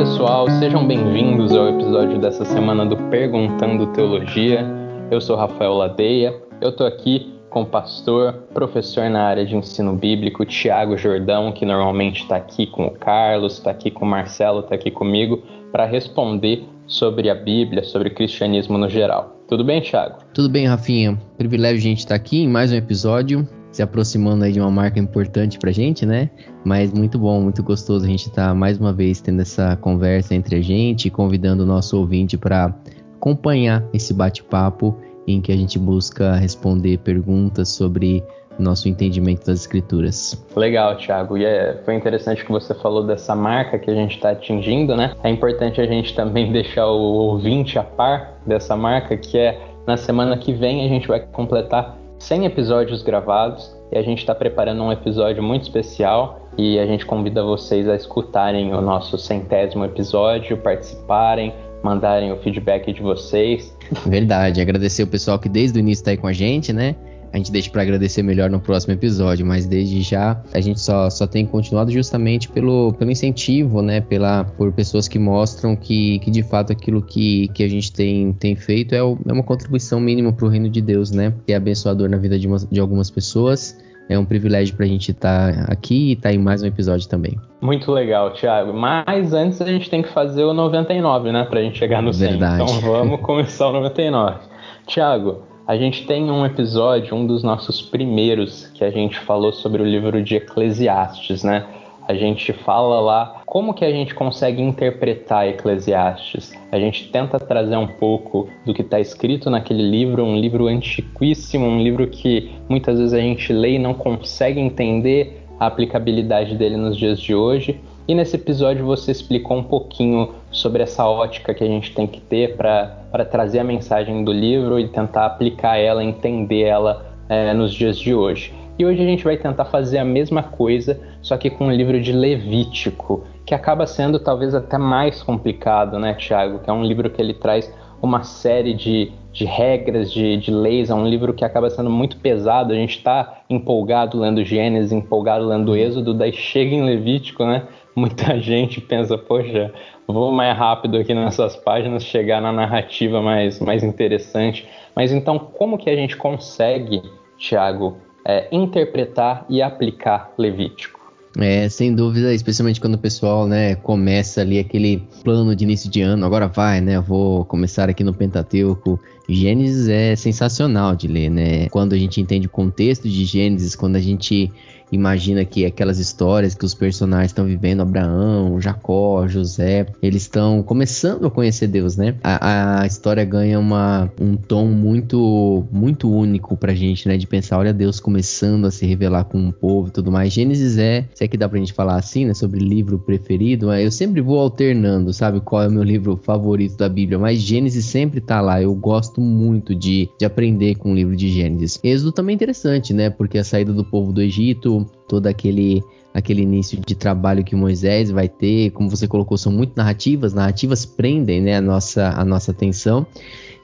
pessoal, sejam bem-vindos ao episódio dessa semana do Perguntando Teologia. Eu sou Rafael Ladeia, eu tô aqui com o pastor, professor na área de ensino bíblico, Tiago Jordão, que normalmente está aqui com o Carlos, está aqui com o Marcelo, está aqui comigo, para responder sobre a Bíblia, sobre o cristianismo no geral. Tudo bem, Tiago? Tudo bem, Rafinha. Privilégio a gente estar tá aqui em mais um episódio se aproximando aí de uma marca importante pra gente, né? Mas muito bom, muito gostoso a gente estar tá mais uma vez tendo essa conversa entre a gente, convidando o nosso ouvinte para acompanhar esse bate-papo em que a gente busca responder perguntas sobre nosso entendimento das escrituras. Legal, Thiago. E é, foi interessante que você falou dessa marca que a gente está atingindo, né? É importante a gente também deixar o ouvinte a par dessa marca, que é na semana que vem a gente vai completar 100 episódios gravados e a gente está preparando um episódio muito especial e a gente convida vocês a escutarem o nosso centésimo episódio, participarem, mandarem o feedback de vocês. Verdade, agradecer o pessoal que desde o início está aí com a gente, né? A gente deixa para agradecer melhor no próximo episódio, mas desde já a gente só, só tem continuado justamente pelo, pelo incentivo, né, pela, por pessoas que mostram que, que de fato aquilo que, que a gente tem, tem feito é, o, é uma contribuição mínima para o reino de Deus, né, que é abençoador na vida de, uma, de algumas pessoas. É um privilégio para a gente estar tá aqui e estar tá em mais um episódio também. Muito legal, Thiago. Mas antes a gente tem que fazer o 99, né? Para a gente chegar no 100. Verdade. Então vamos começar o 99. Thiago, a gente tem um episódio, um dos nossos primeiros, que a gente falou sobre o livro de Eclesiastes, né? A gente fala lá como que a gente consegue interpretar Eclesiastes. A gente tenta trazer um pouco do que está escrito naquele livro, um livro antiquíssimo, um livro que muitas vezes a gente lê e não consegue entender a aplicabilidade dele nos dias de hoje. E nesse episódio você explicou um pouquinho sobre essa ótica que a gente tem que ter para trazer a mensagem do livro e tentar aplicar ela, entender ela é, nos dias de hoje. E hoje a gente vai tentar fazer a mesma coisa, só que com o livro de Levítico, que acaba sendo talvez até mais complicado, né, Tiago? Que é um livro que ele traz uma série de, de regras, de, de leis, é um livro que acaba sendo muito pesado. A gente está empolgado lendo Gênesis, empolgado lendo Êxodo, daí chega em Levítico, né? muita gente pensa, poxa, vou mais rápido aqui nessas páginas, chegar na narrativa mais, mais interessante. Mas então, como que a gente consegue, Tiago, é, interpretar e aplicar Levítico? É, sem dúvida, especialmente quando o pessoal, né, começa ali aquele plano de início de ano, agora vai, né, vou começar aqui no Pentateuco. Gênesis é sensacional de ler, né? Quando a gente entende o contexto de Gênesis, quando a gente imagina que aquelas histórias que os personagens estão vivendo, Abraão, Jacó, José, eles estão começando a conhecer Deus, né? A, a, história ganha uma, um tom muito muito único pra gente, né? De pensar, olha Deus começando a se revelar com um povo e tudo mais. Gênesis é, se é que dá pra gente falar assim, né? Sobre livro preferido, eu sempre vou alternando, sabe? Qual é o meu livro favorito da Bíblia, mas Gênesis sempre tá lá. Eu gosto muito de, de aprender com o livro de Gênesis. Êxodo também é interessante, né? Porque a saída do povo do Egito, todo aquele aquele início de trabalho que Moisés vai ter, como você colocou, são muito narrativas, narrativas prendem, né, a nossa a nossa atenção.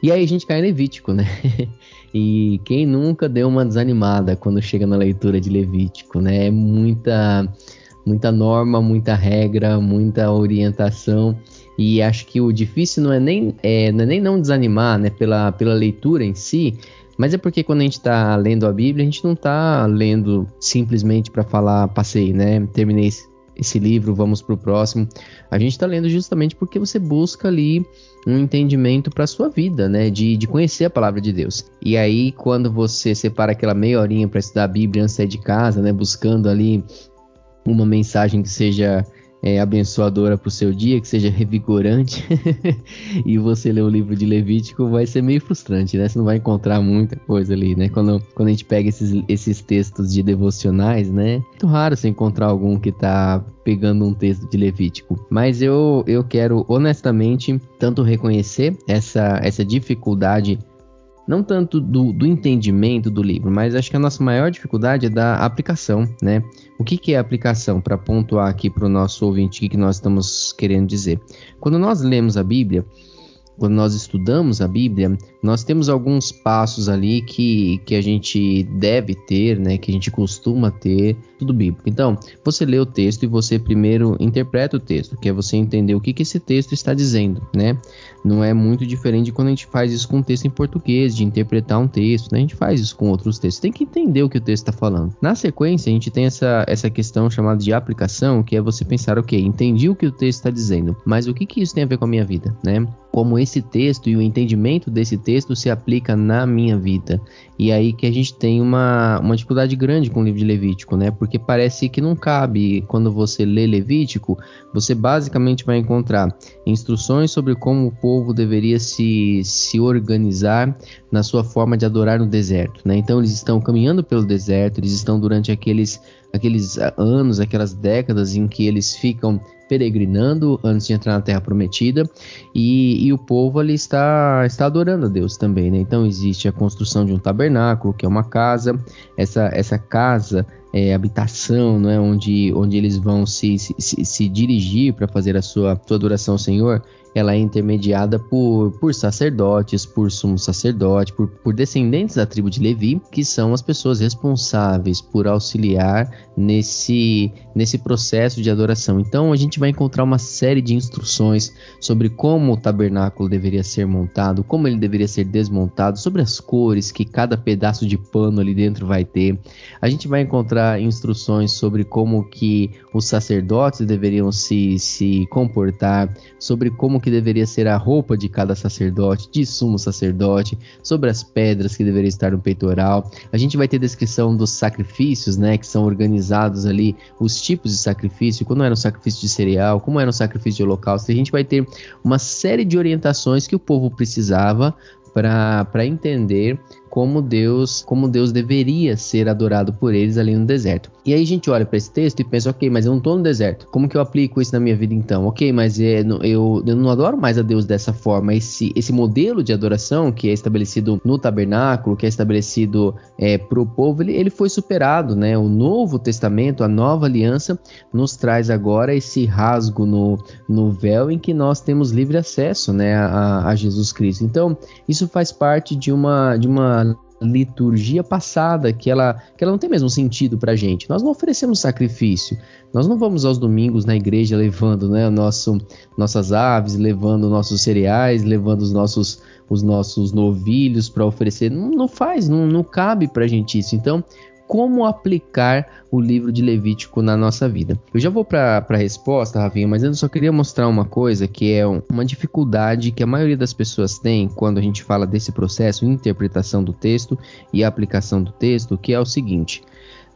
E aí a gente cai em Levítico, né? e quem nunca deu uma desanimada quando chega na leitura de Levítico, né? É muita muita norma, muita regra, muita orientação. E acho que o difícil não é nem, é, não, é nem não desanimar né, pela, pela leitura em si, mas é porque quando a gente está lendo a Bíblia, a gente não está lendo simplesmente para falar, passei, né? Terminei esse livro, vamos para o próximo. A gente está lendo justamente porque você busca ali um entendimento para sua vida, né? De, de conhecer a palavra de Deus. E aí, quando você separa aquela meia horinha para estudar a Bíblia antes de sair de casa, né? Buscando ali uma mensagem que seja é, abençoadora para o seu dia, que seja revigorante, e você ler o livro de Levítico, vai ser meio frustrante, né? Você não vai encontrar muita coisa ali, né? Quando, quando a gente pega esses, esses textos de devocionais, né? É muito raro você encontrar algum que está pegando um texto de Levítico. Mas eu, eu quero honestamente tanto reconhecer essa, essa dificuldade não tanto do, do, entendimento do livro, mas acho que a nossa maior dificuldade é da aplicação, né? O que, que é aplicação? Para pontuar aqui para o nosso ouvinte o que, que nós estamos querendo dizer. Quando nós lemos a Bíblia, quando nós estudamos a Bíblia, nós temos alguns passos ali que, que a gente deve ter, né, que a gente costuma ter, tudo bíblico. Então, você lê o texto e você primeiro interpreta o texto, que é você entender o que, que esse texto está dizendo, né? Não é muito diferente quando a gente faz isso com um texto em português, de interpretar um texto, né? A gente faz isso com outros textos. Tem que entender o que o texto está falando. Na sequência, a gente tem essa, essa questão chamada de aplicação, que é você pensar, ok, entendi o que o texto está dizendo, mas o que, que isso tem a ver com a minha vida, né? Como esse texto e o entendimento desse texto se aplica na minha vida. E aí que a gente tem uma, uma dificuldade grande com o livro de Levítico, né? Porque parece que não cabe. Quando você lê Levítico, você basicamente vai encontrar instruções sobre como o povo deveria se, se organizar na sua forma de adorar no deserto, né? Então eles estão caminhando pelo deserto, eles estão durante aqueles aqueles anos, aquelas décadas em que eles ficam peregrinando antes de entrar na Terra Prometida e, e, o povo ali está, está adorando a Deus também, né? Então existe a construção de um tabernáculo, que é uma casa, essa, essa casa é, habitação, não é? onde, onde eles vão se, se, se dirigir para fazer a sua, sua adoração ao Senhor, ela é intermediada por, por sacerdotes, por sumo sacerdote, por, por descendentes da tribo de Levi, que são as pessoas responsáveis por auxiliar nesse, nesse processo de adoração. Então a gente vai encontrar uma série de instruções sobre como o tabernáculo deveria ser montado, como ele deveria ser desmontado, sobre as cores que cada pedaço de pano ali dentro vai ter. A gente vai encontrar instruções sobre como que os sacerdotes deveriam se, se comportar, sobre como que deveria ser a roupa de cada sacerdote, de sumo sacerdote, sobre as pedras que deveriam estar no peitoral. A gente vai ter descrição dos sacrifícios, né, que são organizados ali, os tipos de sacrifício, quando era um sacrifício de cereal, como era um sacrifício de holocausto. A gente vai ter uma série de orientações que o povo precisava para entender como Deus, como Deus deveria ser adorado por eles ali no deserto. E aí a gente olha para esse texto e pensa, ok, mas eu não estou no deserto. Como que eu aplico isso na minha vida então? Ok, mas é, eu, eu não adoro mais a Deus dessa forma. Esse, esse modelo de adoração que é estabelecido no tabernáculo, que é estabelecido é, para o povo, ele, ele foi superado, né? O Novo Testamento, a nova aliança, nos traz agora esse rasgo no, no véu em que nós temos livre acesso, né, a, a Jesus Cristo. Então, isso faz parte de uma, de uma liturgia passada, que ela, que ela não tem mesmo sentido para gente. Nós não oferecemos sacrifício. Nós não vamos aos domingos na igreja levando né, nosso, nossas aves, levando nossos cereais, levando os nossos, os nossos novilhos para oferecer. Não, não faz, não, não cabe para gente isso. Então, como aplicar o livro de Levítico na nossa vida. Eu já vou para a resposta, Ravinha, mas eu só queria mostrar uma coisa que é uma dificuldade que a maioria das pessoas tem quando a gente fala desse processo, interpretação do texto e aplicação do texto, que é o seguinte: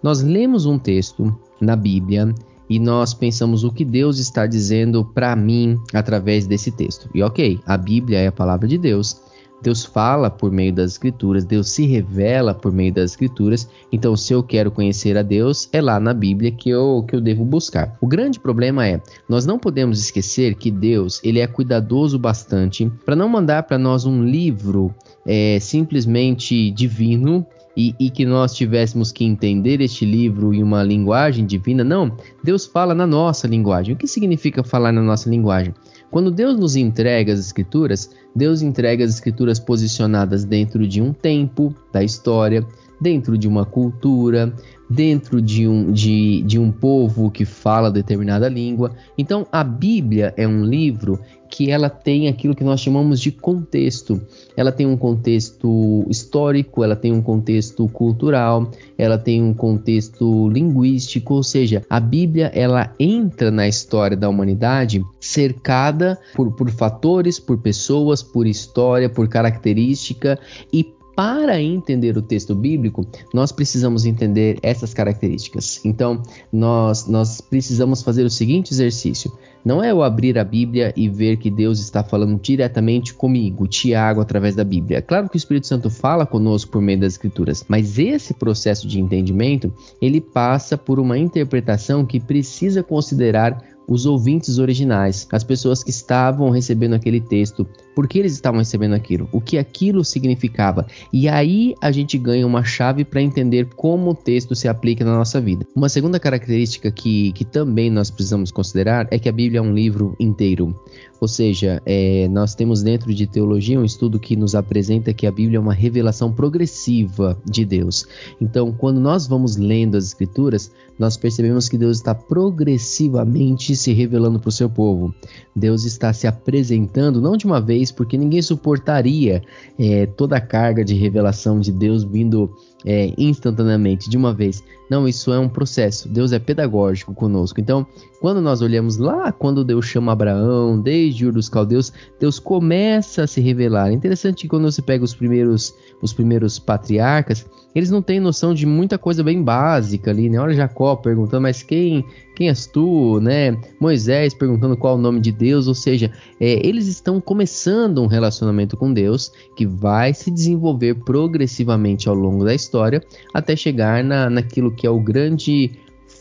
nós lemos um texto na Bíblia e nós pensamos o que Deus está dizendo para mim através desse texto. E ok, a Bíblia é a palavra de Deus. Deus fala por meio das Escrituras, Deus se revela por meio das Escrituras. Então, se eu quero conhecer a Deus, é lá na Bíblia que eu, que eu devo buscar. O grande problema é, nós não podemos esquecer que Deus ele é cuidadoso bastante para não mandar para nós um livro é, simplesmente divino e, e, que nós tivéssemos que entender este livro em uma linguagem divina. Não, Deus fala na nossa linguagem. O que significa falar na nossa linguagem? Quando Deus nos entrega as Escrituras, Deus entrega as Escrituras posicionadas dentro de um tempo da história, dentro de uma cultura, dentro de um, de, de um povo que fala determinada língua. Então, a Bíblia é um livro que ela tem aquilo que nós chamamos de contexto. Ela tem um contexto histórico, ela tem um contexto cultural, ela tem um contexto linguístico, ou seja, a Bíblia ela entra na história da humanidade cercada por, por fatores, por pessoas, por história, por característica e para entender o texto bíblico, nós precisamos entender essas características. Então, nós, nós precisamos fazer o seguinte exercício: não é eu abrir a Bíblia e ver que Deus está falando diretamente comigo, Tiago, através da Bíblia. É claro que o Espírito Santo fala conosco por meio das Escrituras, mas esse processo de entendimento ele passa por uma interpretação que precisa considerar os ouvintes originais, as pessoas que estavam recebendo aquele texto por que eles estavam recebendo aquilo, o que aquilo significava. E aí a gente ganha uma chave para entender como o texto se aplica na nossa vida. Uma segunda característica que, que também nós precisamos considerar é que a Bíblia é um livro inteiro. Ou seja, é, nós temos dentro de teologia um estudo que nos apresenta que a Bíblia é uma revelação progressiva de Deus. Então, quando nós vamos lendo as Escrituras, nós percebemos que Deus está progressivamente se revelando para o seu povo. Deus está se apresentando, não de uma vez, porque ninguém suportaria é, toda a carga de revelação de Deus vindo é, instantaneamente, de uma vez. Não, isso é um processo. Deus é pedagógico conosco. Então, quando nós olhamos lá, quando Deus chama Abraão, desde Ur dos Caldeus, Deus começa a se revelar. É interessante que quando você pega os primeiros, os primeiros patriarcas, eles não têm noção de muita coisa bem básica ali, né? Olha Jacó perguntando, mas quem quem és tu, né? Moisés perguntando qual o nome de Deus, ou seja, é, eles estão começando um relacionamento com Deus que vai se desenvolver progressivamente ao longo da história até chegar na, naquilo que é o grande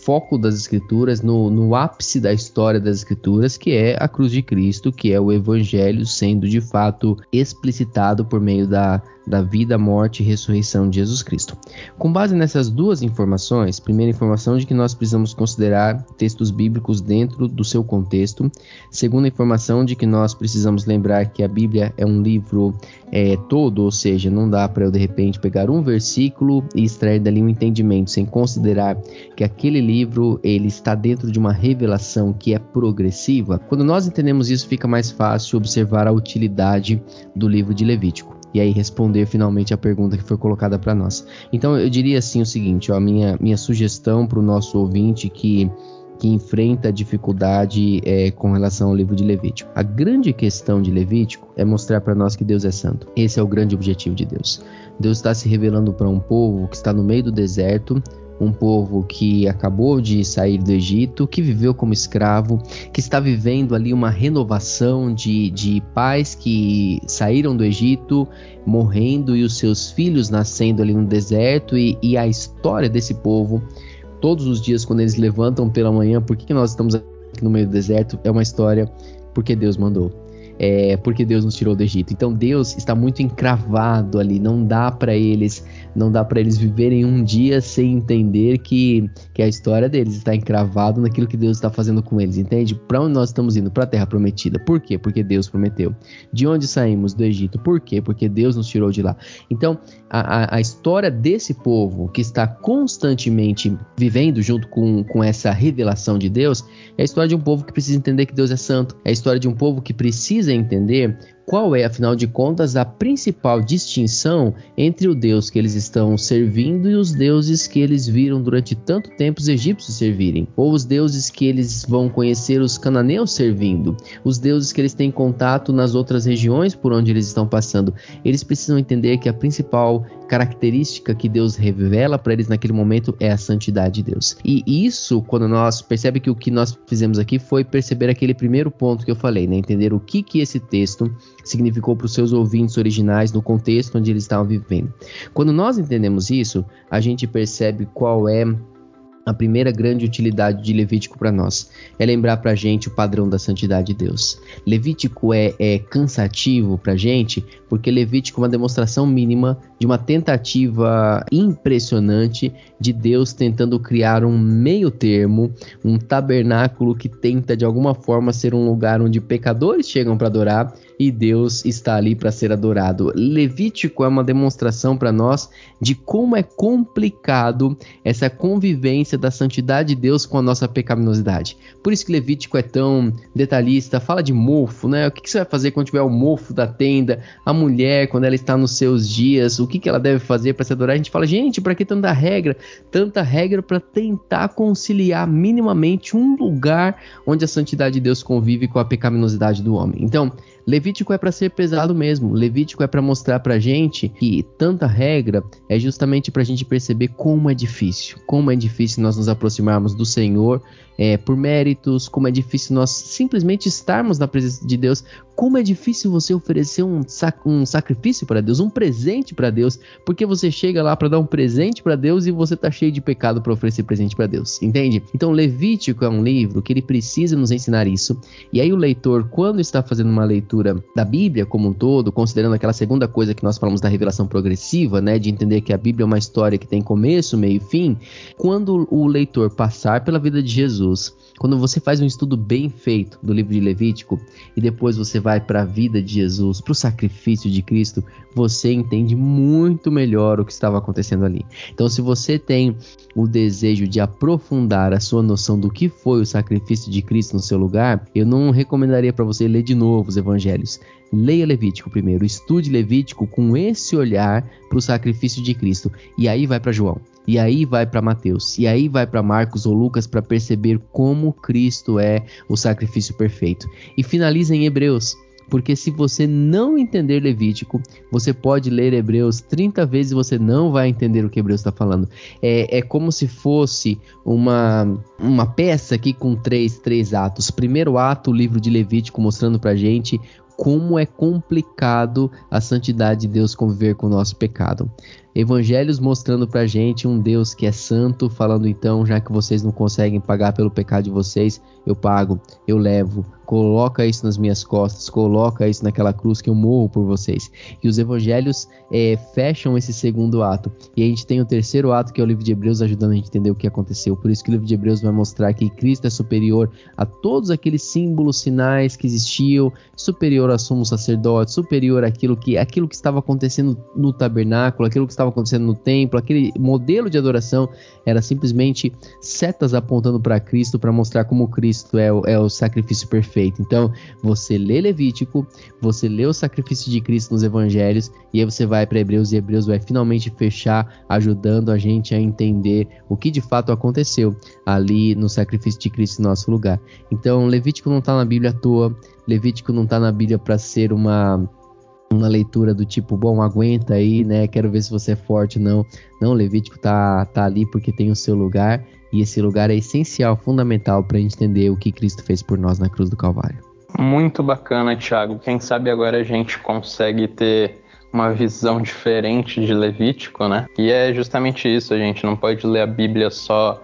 foco das escrituras, no, no ápice da história das escrituras, que é a cruz de Cristo, que é o evangelho sendo de fato explicitado por meio da da vida, morte e ressurreição de Jesus Cristo. Com base nessas duas informações, primeira informação de que nós precisamos considerar textos bíblicos dentro do seu contexto, segunda informação de que nós precisamos lembrar que a Bíblia é um livro é, todo, ou seja, não dá para eu de repente pegar um versículo e extrair dali um entendimento sem considerar que aquele livro ele está dentro de uma revelação que é progressiva. Quando nós entendemos isso, fica mais fácil observar a utilidade do livro de Levítico e aí responder finalmente a pergunta que foi colocada para nós. Então eu diria assim o seguinte, a minha, minha sugestão para o nosso ouvinte que que enfrenta dificuldade é, com relação ao livro de Levítico. A grande questão de Levítico é mostrar para nós que Deus é santo. Esse é o grande objetivo de Deus. Deus está se revelando para um povo que está no meio do deserto, um povo que acabou de sair do Egito, que viveu como escravo, que está vivendo ali uma renovação de, de pais que saíram do Egito, morrendo e os seus filhos nascendo ali no deserto, e, e a história desse povo, todos os dias quando eles levantam pela manhã, por que, nós estamos aqui no meio do deserto? É uma história porque Deus mandou é, porque Deus nos tirou do Egito. Então Deus está muito encravado ali, não dá para eles, não dá para eles viverem um dia sem entender que, que a história deles está encravado naquilo que Deus está fazendo com eles, entende? Para onde nós estamos indo? Para a Terra Prometida. Por quê? Porque Deus prometeu. De onde saímos do Egito? Por quê? Porque Deus nos tirou de lá. Então a, a, a história desse povo que está constantemente vivendo junto com, com essa revelação de Deus é a história de um povo que precisa entender que Deus é santo. É a história de um povo que precisa precisa entender qual é, afinal de contas, a principal distinção entre o Deus que eles estão servindo e os deuses que eles viram durante tanto tempo os egípcios servirem, ou os deuses que eles vão conhecer os cananeus servindo, os deuses que eles têm contato nas outras regiões por onde eles estão passando. Eles precisam entender que a principal característica que Deus revela para eles naquele momento é a santidade de Deus. E isso, quando nós percebe que o que nós fizemos aqui foi perceber aquele primeiro ponto que eu falei, né? Entender o que que esse texto significou para os seus ouvintes originais no contexto onde eles estavam vivendo. Quando nós entendemos isso, a gente percebe qual é a primeira grande utilidade de Levítico para nós é lembrar para gente o padrão da santidade de Deus. Levítico é, é cansativo para gente porque Levítico é uma demonstração mínima de uma tentativa impressionante de Deus tentando criar um meio termo, um tabernáculo que tenta de alguma forma ser um lugar onde pecadores chegam para adorar e Deus está ali para ser adorado. Levítico é uma demonstração para nós de como é complicado essa convivência da santidade de Deus com a nossa pecaminosidade. Por isso que Levítico é tão detalhista, fala de mofo, né? O que, que você vai fazer quando tiver o mofo da tenda? A mulher, quando ela está nos seus dias, o que, que ela deve fazer para se adorar? A gente fala, gente, para que tanta regra? Tanta regra para tentar conciliar minimamente um lugar onde a santidade de Deus convive com a pecaminosidade do homem. Então, Levítico é para ser pesado mesmo. Levítico é para mostrar para gente que tanta regra é justamente para a gente perceber como é difícil, como é difícil nós nos aproximarmos do Senhor é, por méritos, como é difícil nós simplesmente estarmos na presença de Deus, como é difícil você oferecer um, sac um sacrifício para Deus, um presente para Deus, porque você chega lá para dar um presente para Deus e você tá cheio de pecado para oferecer presente para Deus, entende? Então Levítico é um livro que ele precisa nos ensinar isso. E aí o leitor, quando está fazendo uma leitura da Bíblia como um todo, considerando aquela segunda coisa que nós falamos da revelação progressiva, né, de entender que a Bíblia é uma história que tem começo, meio e fim, quando o leitor passar pela vida de Jesus, quando você faz um estudo bem feito do livro de Levítico e depois você vai para a vida de Jesus, para o sacrifício de Cristo, você entende muito melhor o que estava acontecendo ali. Então, se você tem o desejo de aprofundar a sua noção do que foi o sacrifício de Cristo no seu lugar, eu não recomendaria para você ler de novo os evangelhos. Leia Levítico primeiro, estude Levítico com esse olhar para o sacrifício de Cristo e aí vai para João. E aí vai para Mateus, e aí vai para Marcos ou Lucas para perceber como Cristo é o sacrifício perfeito. E finaliza em Hebreus. Porque se você não entender Levítico, você pode ler Hebreus 30 vezes e você não vai entender o que Hebreus está falando. É, é como se fosse uma, uma peça aqui com três, três atos. Primeiro ato, o livro de Levítico mostrando para gente como é complicado a santidade de Deus conviver com o nosso pecado. Evangelhos mostrando pra gente um Deus que é santo, falando então, já que vocês não conseguem pagar pelo pecado de vocês, eu pago, eu levo, coloca isso nas minhas costas, coloca isso naquela cruz que eu morro por vocês. E os evangelhos é, fecham esse segundo ato. E a gente tem o terceiro ato, que é o livro de Hebreus, ajudando a gente a entender o que aconteceu. Por isso que o livro de Hebreus vai mostrar que Cristo é superior a todos aqueles símbolos, sinais que existiam, superior a sumo sacerdote, superior àquilo que, aquilo que estava acontecendo no tabernáculo, aquilo que estava acontecendo no templo, aquele modelo de adoração era simplesmente setas apontando para Cristo para mostrar como Cristo é o, é o sacrifício perfeito feito. Então, você lê Levítico, você lê o sacrifício de Cristo nos evangelhos, e aí você vai para Hebreus, e Hebreus vai finalmente fechar, ajudando a gente a entender o que de fato aconteceu ali no sacrifício de Cristo em nosso lugar. Então, Levítico não está na Bíblia à toa, Levítico não está na Bíblia para ser uma uma leitura do tipo, bom, aguenta aí, né? Quero ver se você é forte, não. Não, Levítico tá, tá ali porque tem o seu lugar e esse lugar é essencial, fundamental para entender o que Cristo fez por nós na cruz do Calvário. Muito bacana, Thiago. Quem sabe agora a gente consegue ter uma visão diferente de Levítico, né? E é justamente isso, a gente não pode ler a Bíblia só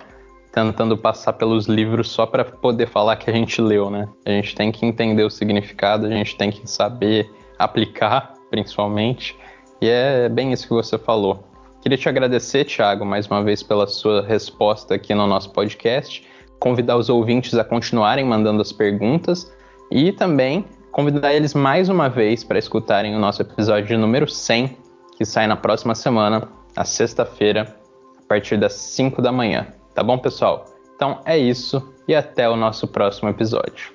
tentando passar pelos livros só para poder falar que a gente leu, né? A gente tem que entender o significado, a gente tem que saber aplicar, principalmente. E é bem isso que você falou. Queria te agradecer, Thiago, mais uma vez pela sua resposta aqui no nosso podcast. Convidar os ouvintes a continuarem mandando as perguntas e também convidar eles mais uma vez para escutarem o nosso episódio número 100, que sai na próxima semana, na sexta-feira, a partir das 5 da manhã. Tá bom, pessoal? Então é isso e até o nosso próximo episódio.